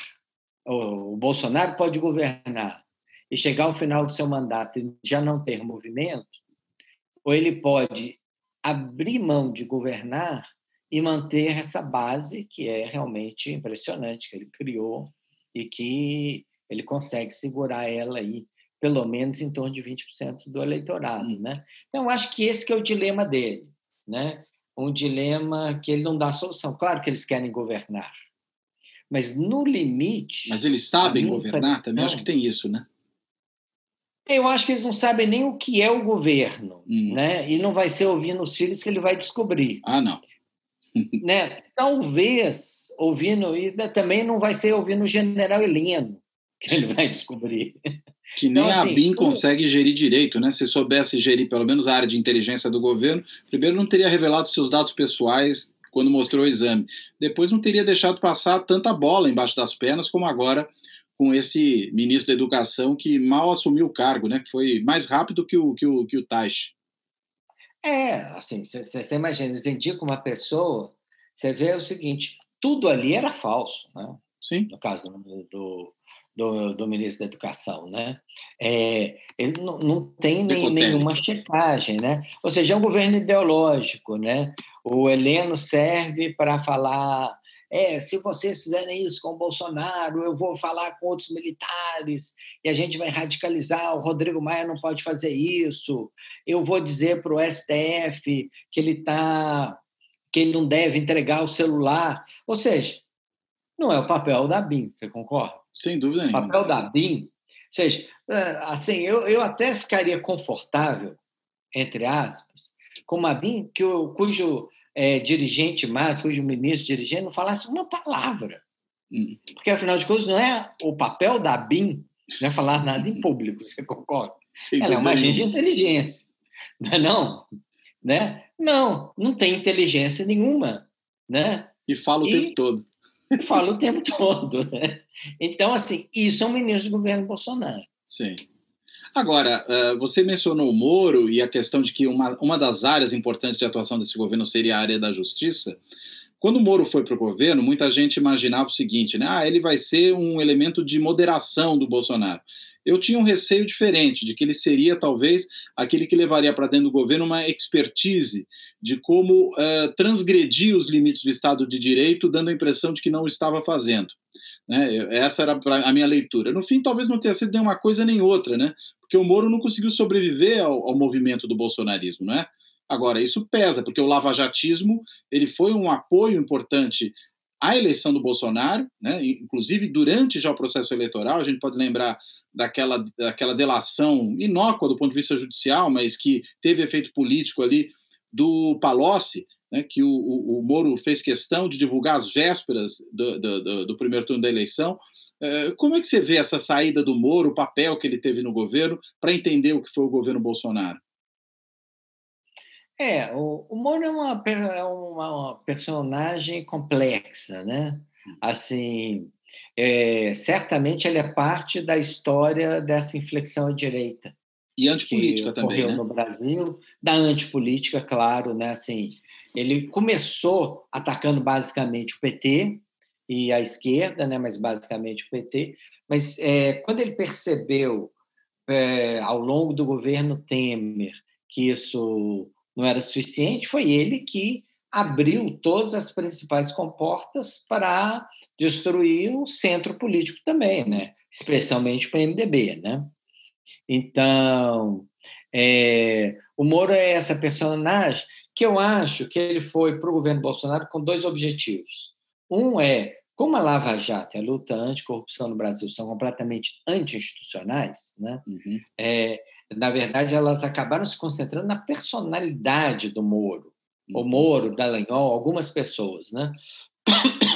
o Bolsonaro pode governar e chegar ao final do seu mandato e já não ter movimento, ou ele pode abrir mão de governar e manter essa base que é realmente impressionante que ele criou e que ele consegue segurar ela aí pelo menos em torno de 20% do eleitorado, hum. né? Então acho que esse que é o dilema dele, né? Um dilema que ele não dá solução. Claro que eles querem governar, mas no limite. Mas eles sabem governar também. Acho que tem isso, né? Eu acho que eles não sabem nem o que é o governo, hum. né? E não vai ser ouvindo os filhos que ele vai descobrir. Ah, não. né? Talvez ouvindo, e também não vai ser ouvindo o general Heleno que ele vai descobrir. Que nem então, assim, a BIM consegue gerir direito, né? Se soubesse gerir pelo menos a área de inteligência do governo, primeiro não teria revelado seus dados pessoais quando mostrou o exame. Depois não teria deixado passar tanta bola embaixo das pernas como agora com esse ministro da Educação que mal assumiu o cargo, né? Que foi mais rápido que o que o, que o Taish. É, assim, você imagina, eles indicam uma pessoa, você vê o seguinte, tudo ali era falso, né? Sim. No caso do, do, do ministro da Educação, né? É, ele não, não tem nem, nenhuma checagem, né? Ou seja, é um governo ideológico, né? O Heleno serve para falar é, se vocês fizerem isso com o Bolsonaro, eu vou falar com outros militares e a gente vai radicalizar. O Rodrigo Maia não pode fazer isso. Eu vou dizer para o STF que ele tá, que ele não deve entregar o celular. Ou seja, não é o papel da BIM, você concorda? Sem dúvida nenhuma. O papel da BIM, ou seja, é, assim, eu, eu até ficaria confortável, entre aspas, com uma BIM que, cujo é, dirigente mais, cujo ministro dirigente não falasse uma palavra. Hum. Porque, afinal de contas, não é o papel da BIM não é falar nada em público, você concorda? Sim, Ela é uma agente de inteligência, não é não? Né? Não, não tem inteligência nenhuma. Né? E fala o e, tempo todo. Fala o tempo todo. Né? Então, assim, isso é um ministro do governo Bolsonaro. Sim. Agora, eh, você mencionou o Moro e a questão de que uma, uma das áreas importantes de atuação desse governo seria a área da justiça. Quando o Moro foi para o governo, muita gente imaginava o seguinte, né? Ah, ele vai ser um elemento de moderação do Bolsonaro. Eu tinha um receio diferente, de que ele seria talvez aquele que levaria para dentro do governo uma expertise de como uh, transgredir os limites do Estado de Direito, dando a impressão de que não estava fazendo. Né? Essa era a minha leitura. No fim, talvez não tenha sido nem uma coisa nem outra, né? porque o Moro não conseguiu sobreviver ao, ao movimento do bolsonarismo. Né? Agora, isso pesa, porque o lavajatismo ele foi um apoio importante à eleição do Bolsonaro, né? inclusive durante já o processo eleitoral, a gente pode lembrar daquela, daquela delação inócua do ponto de vista judicial, mas que teve efeito político ali do Palocci, né, que o, o, o, Moro fez questão de divulgar as vésperas do, do, do, primeiro turno da eleição. É, como é que você vê essa saída do Moro, o papel que ele teve no governo, para entender o que foi o governo Bolsonaro? É, o, o Moro é uma, é uma personagem complexa, né? Assim, é, certamente ele é parte da história dessa inflexão à direita. E antipolítica também, né? no Brasil, da antipolítica, claro, né? Assim, ele começou atacando basicamente o PT e a esquerda, né? Mas basicamente o PT. Mas é, quando ele percebeu é, ao longo do governo Temer que isso não era suficiente, foi ele que abriu todas as principais comportas para destruir o centro político também, né? especialmente para o MDB. Né? Então, é, o Moro é essa personagem que eu acho que ele foi para o governo Bolsonaro com dois objetivos. Um é, como a Lava Jato e a luta anticorrupção no Brasil são completamente anti-institucionais, né? Uhum. É, na verdade, elas acabaram se concentrando na personalidade do Moro. Uhum. O Moro, Dallagnol, algumas pessoas, né?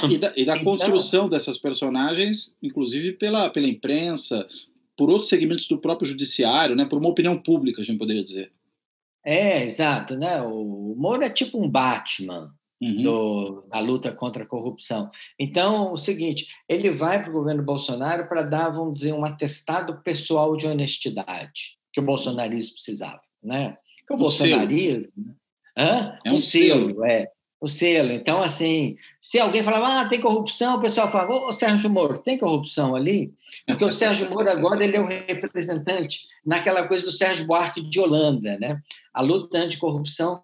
E da, e da então, construção dessas personagens, inclusive pela, pela imprensa, por outros segmentos do próprio judiciário, né, por uma opinião pública, a gente poderia dizer. É, exato. Né? O Moro é tipo um Batman uhum. do, da luta contra a corrupção. Então, o seguinte, ele vai para o governo Bolsonaro para dar, vamos dizer, um atestado pessoal de honestidade que o bolsonarismo precisava. Né? Que o um bolsonarismo... Hã? É um, um selo, selo, é o selo. Então, assim, se alguém falava, ah, tem corrupção, o pessoal falava, ô, Sérgio Moro, tem corrupção ali? Porque o Sérgio Moro agora ele é o representante naquela coisa do Sérgio Buarque de Holanda, né? A luta anticorrupção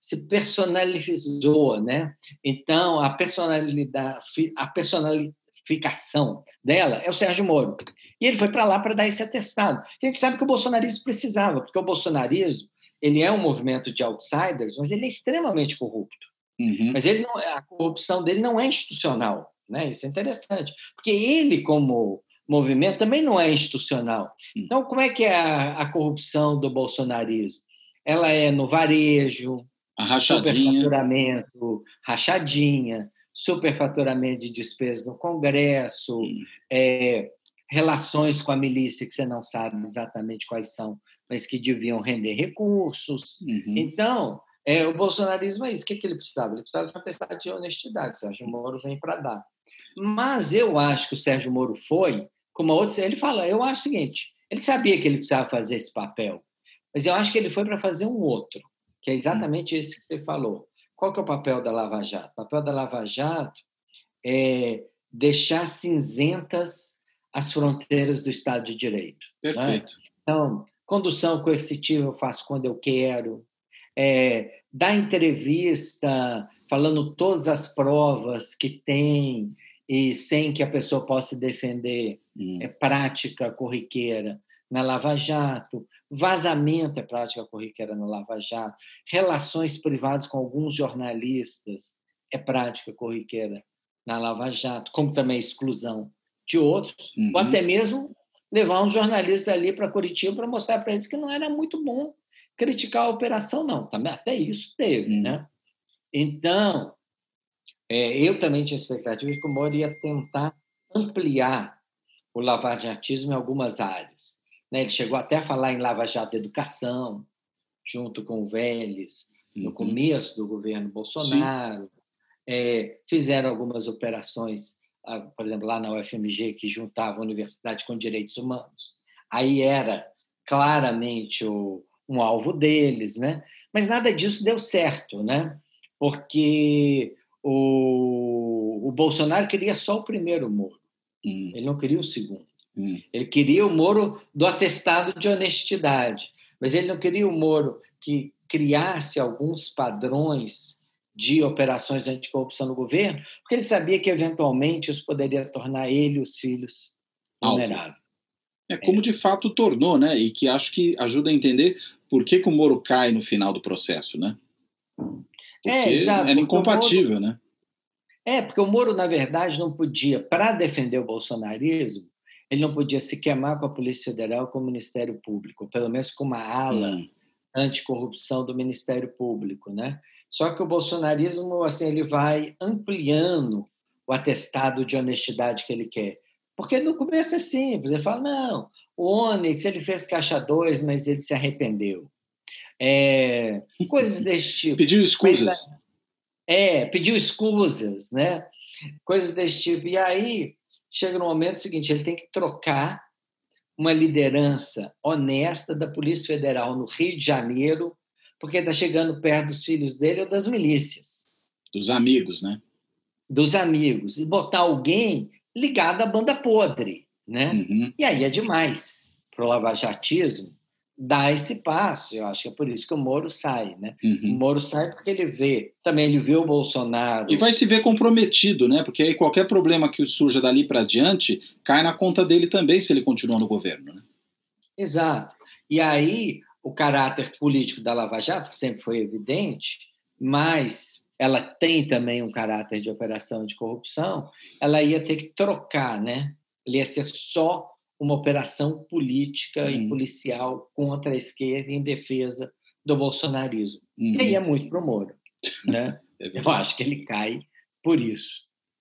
se personalizou, né? Então, a personalidade, a personalificação dela é o Sérgio Moro. E ele foi para lá para dar esse atestado. A gente sabe que o bolsonarismo precisava, porque o bolsonarismo ele é um movimento de outsiders, mas ele é extremamente corrupto. Uhum. Mas ele não, a corrupção dele não é institucional, né? Isso é interessante, porque ele como movimento também não é institucional. Uhum. Então, como é que é a, a corrupção do bolsonarismo? Ela é no varejo, a rachadinha. superfaturamento, rachadinha, superfaturamento de despesas no Congresso, uhum. é, relações com a milícia que você não sabe exatamente quais são, mas que deviam render recursos. Uhum. Então, é, o bolsonarismo é isso. O que, que ele precisava? Ele precisava de uma testada de honestidade. O Sérgio Moro vem para dar. Mas eu acho que o Sérgio Moro foi, como a outra, ele fala, eu acho o seguinte, ele sabia que ele precisava fazer esse papel, mas eu acho que ele foi para fazer um outro, que é exatamente esse que você falou. Qual que é o papel da Lava Jato? O papel da Lava Jato é deixar cinzentas as fronteiras do Estado de Direito. Né? Perfeito. Né? Então, condução coercitiva eu faço quando eu quero, é, dar entrevista falando todas as provas que tem e sem que a pessoa possa defender hum. é prática corriqueira na Lava Jato, vazamento é prática corriqueira na Lava Jato, relações privadas com alguns jornalistas é prática corriqueira na Lava Jato, como também exclusão de outros, uhum. ou até mesmo levar um jornalista ali para Curitiba para mostrar para eles que não era muito bom criticar a operação, não. Também até isso teve, uhum. né? Então, é, eu também tinha expectativa de que o Moro ia tentar ampliar o lavajatismo em algumas áreas. Né? Ele chegou até a falar em lava-jato de educação, junto com o Vélez, no uhum. começo do governo Bolsonaro. É, fizeram algumas operações por exemplo, lá na UFMG, que juntava a universidade com direitos humanos. Aí era claramente o, um alvo deles, né? Mas nada disso deu certo, né? Porque o, o Bolsonaro queria só o primeiro Moro, hum. ele não queria o segundo. Hum. Ele queria o Moro do atestado de honestidade, mas ele não queria o Moro que criasse alguns padrões de operações anticorrupção no governo, porque ele sabia que, eventualmente, isso poderia tornar ele e os filhos vulneráveis. É como de fato tornou, né? E que acho que ajuda a entender por que, que o Moro cai no final do processo, né? Porque é, exato, era incompatível, Moro, né? É, porque o Moro, na verdade, não podia, para defender o bolsonarismo, ele não podia se queimar com a Polícia Federal com o Ministério Público, pelo menos com uma ala hum. anticorrupção do Ministério Público, né? Só que o bolsonarismo assim ele vai ampliando o atestado de honestidade que ele quer. Porque no começo é simples, ele fala, não, o Onyx ele fez caixa 2, mas ele se arrependeu. É, coisas desse tipo. Pediu escusas. Mas, é, pediu escusas, né? Coisas desse tipo. E aí chega no momento seguinte, ele tem que trocar uma liderança honesta da Polícia Federal no Rio de Janeiro porque está chegando perto dos filhos dele ou das milícias. Dos amigos, né? Dos amigos. E botar alguém ligado à banda podre, né? Uhum. E aí é demais para o lavajatismo dar esse passo. Eu acho que é por isso que o Moro sai, né? Uhum. O Moro sai porque ele vê, também ele vê o Bolsonaro. E vai se ver comprometido, né? Porque aí qualquer problema que surja dali para diante cai na conta dele também se ele continuar no governo, né? Exato. E aí o caráter político da Lava Jato, que sempre foi evidente, mas ela tem também um caráter de operação de corrupção, ela ia ter que trocar, né? Ele ia ser só uma operação política uhum. e policial contra a esquerda em defesa do bolsonarismo. Uhum. E aí é muito para o Moro. Né? é Eu acho que ele cai por isso.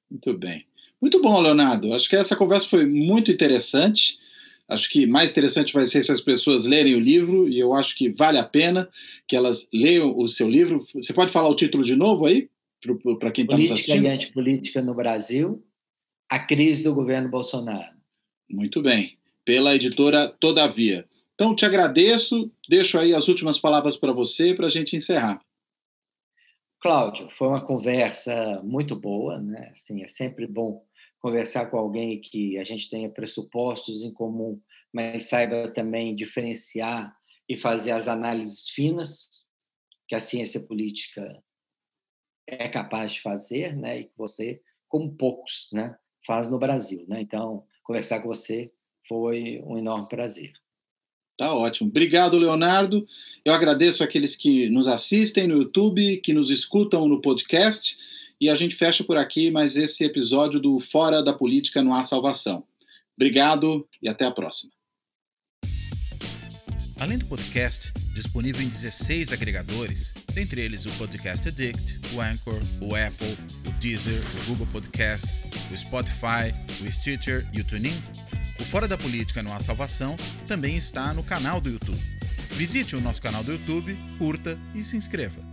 Muito bem. Muito bom, Leonardo. Acho que essa conversa foi muito interessante. Acho que mais interessante vai ser se as pessoas lerem o livro, e eu acho que vale a pena que elas leiam o seu livro. Você pode falar o título de novo aí, para quem está nos assistindo? Política e Antipolítica no Brasil, a crise do governo Bolsonaro. Muito bem. Pela editora Todavia. Então, te agradeço, deixo aí as últimas palavras para você, para a gente encerrar. Cláudio, foi uma conversa muito boa, né? Assim, é sempre bom conversar com alguém que a gente tenha pressupostos em comum, mas saiba também diferenciar e fazer as análises finas que a ciência política é capaz de fazer, né? E que você, como poucos, né, faz no Brasil, né? Então, conversar com você foi um enorme prazer. Tá ótimo. Obrigado, Leonardo. Eu agradeço aqueles que nos assistem no YouTube, que nos escutam no podcast. E a gente fecha por aqui mais esse episódio do Fora da Política Não Há Salvação. Obrigado e até a próxima. Além do podcast, disponível em 16 agregadores, dentre eles o Podcast Addict, o Anchor, o Apple, o Deezer, o Google Podcasts, o Spotify, o Stitcher e o TuneIn, O Fora da Política Não Há Salvação também está no canal do YouTube. Visite o nosso canal do YouTube, curta e se inscreva.